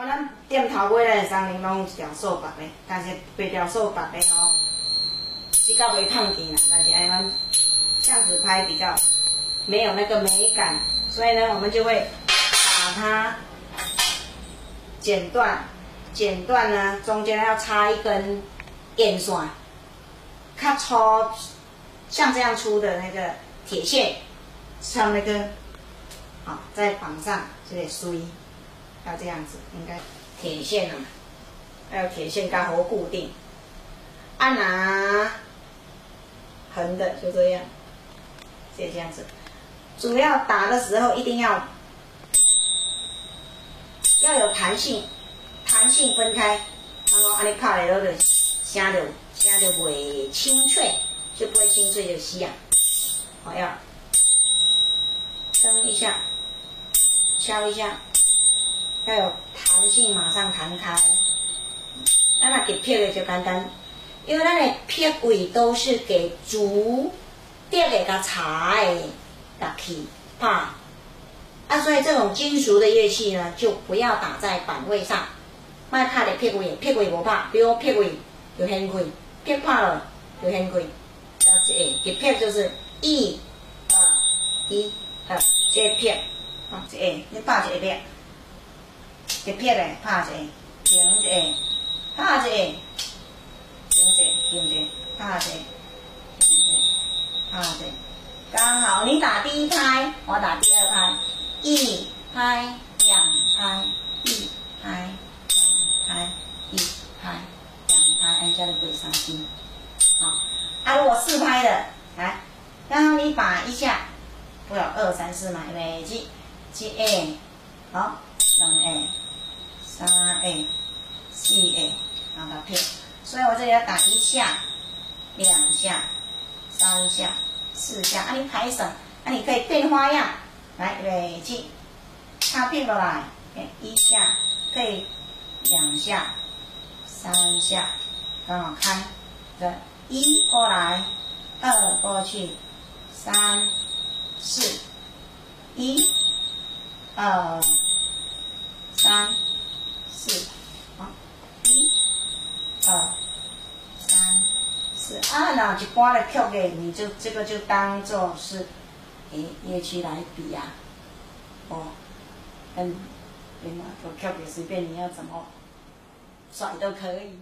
我咱店头买来的三零拢有一条扫把的，但是八条扫把的哦，比较袂烫钱啦，但是哎，咱这样子拍比较没有那个美感，所以呢，我们就会把它剪断，剪断呢，中间要插一根电线，较粗，像这样粗的那个铁线，像那个，好，再绑上这个水，要这样子，应该铁线啊，还有铁线刚好固定，啊拿横的就这样，就这样子，主要打的时候一定要要有弹性，弹性分开，然后安尼拍的都就。声就声就袂清脆，就不会清脆就死啊！好要蹬一下，敲一下，要有弹性，马上弹开。那那给片的就简单，因为那的片尾都是给竹垫给它踩打起拍，啊，所以这种金属的乐器呢，就不要打在板位上，卖拍的片尾，片尾不怕，比如片尾。就掀开，撇怕了就掀开，要一下，一撇就是一、二、一、二，这撇，啊，一下，你拍一下一撇嘞，拍一下，停一下，拍一下，停一下，停一下，拍一下，停一下，拍一下，刚好你打第一拍，我打第二拍，一拍，两拍，一拍，两拍，一拍两拍。按下的鬼伤心，好，啊，如果四拍的，来，然后你把一下，不要二三四嘛，每记记 A，好，两 A，三 A，四 A，让它片，所以我这里要打一下，两下，三下，四下，啊，你拍省，啊，你可以变花样，来，每记，插片过来，一下，可以两下，三下。刚好开，对一过来，二过去，三，四，一，二，三，四，好，一，二，三，四，啊，那一般的曲的，你就这个就当做是，诶，乐器来比呀，哦，嗯，对嘛，这曲的随便你要怎么甩都可以。